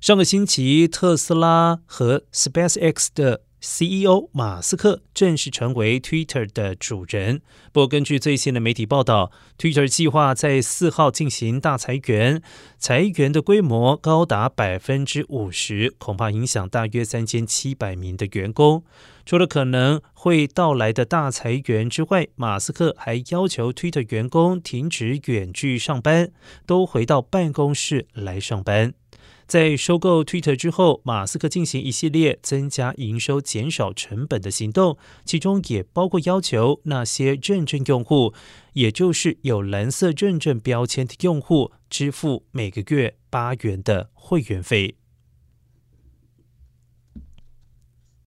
上个星期，特斯拉和 SpaceX 的 CEO 马斯克正式成为 Twitter 的主人。不过，根据最新的媒体报道，Twitter 计划在四号进行大裁员，裁员的规模高达百分之五十，恐怕影响大约三千七百名的员工。除了可能会到来的大裁员之外，马斯克还要求 Twitter 员工停止远距上班，都回到办公室来上班。在收购 Twitter 之后，马斯克进行一系列增加营收、减少成本的行动，其中也包括要求那些认证用户，也就是有蓝色认证标签的用户，支付每个月八元的会员费。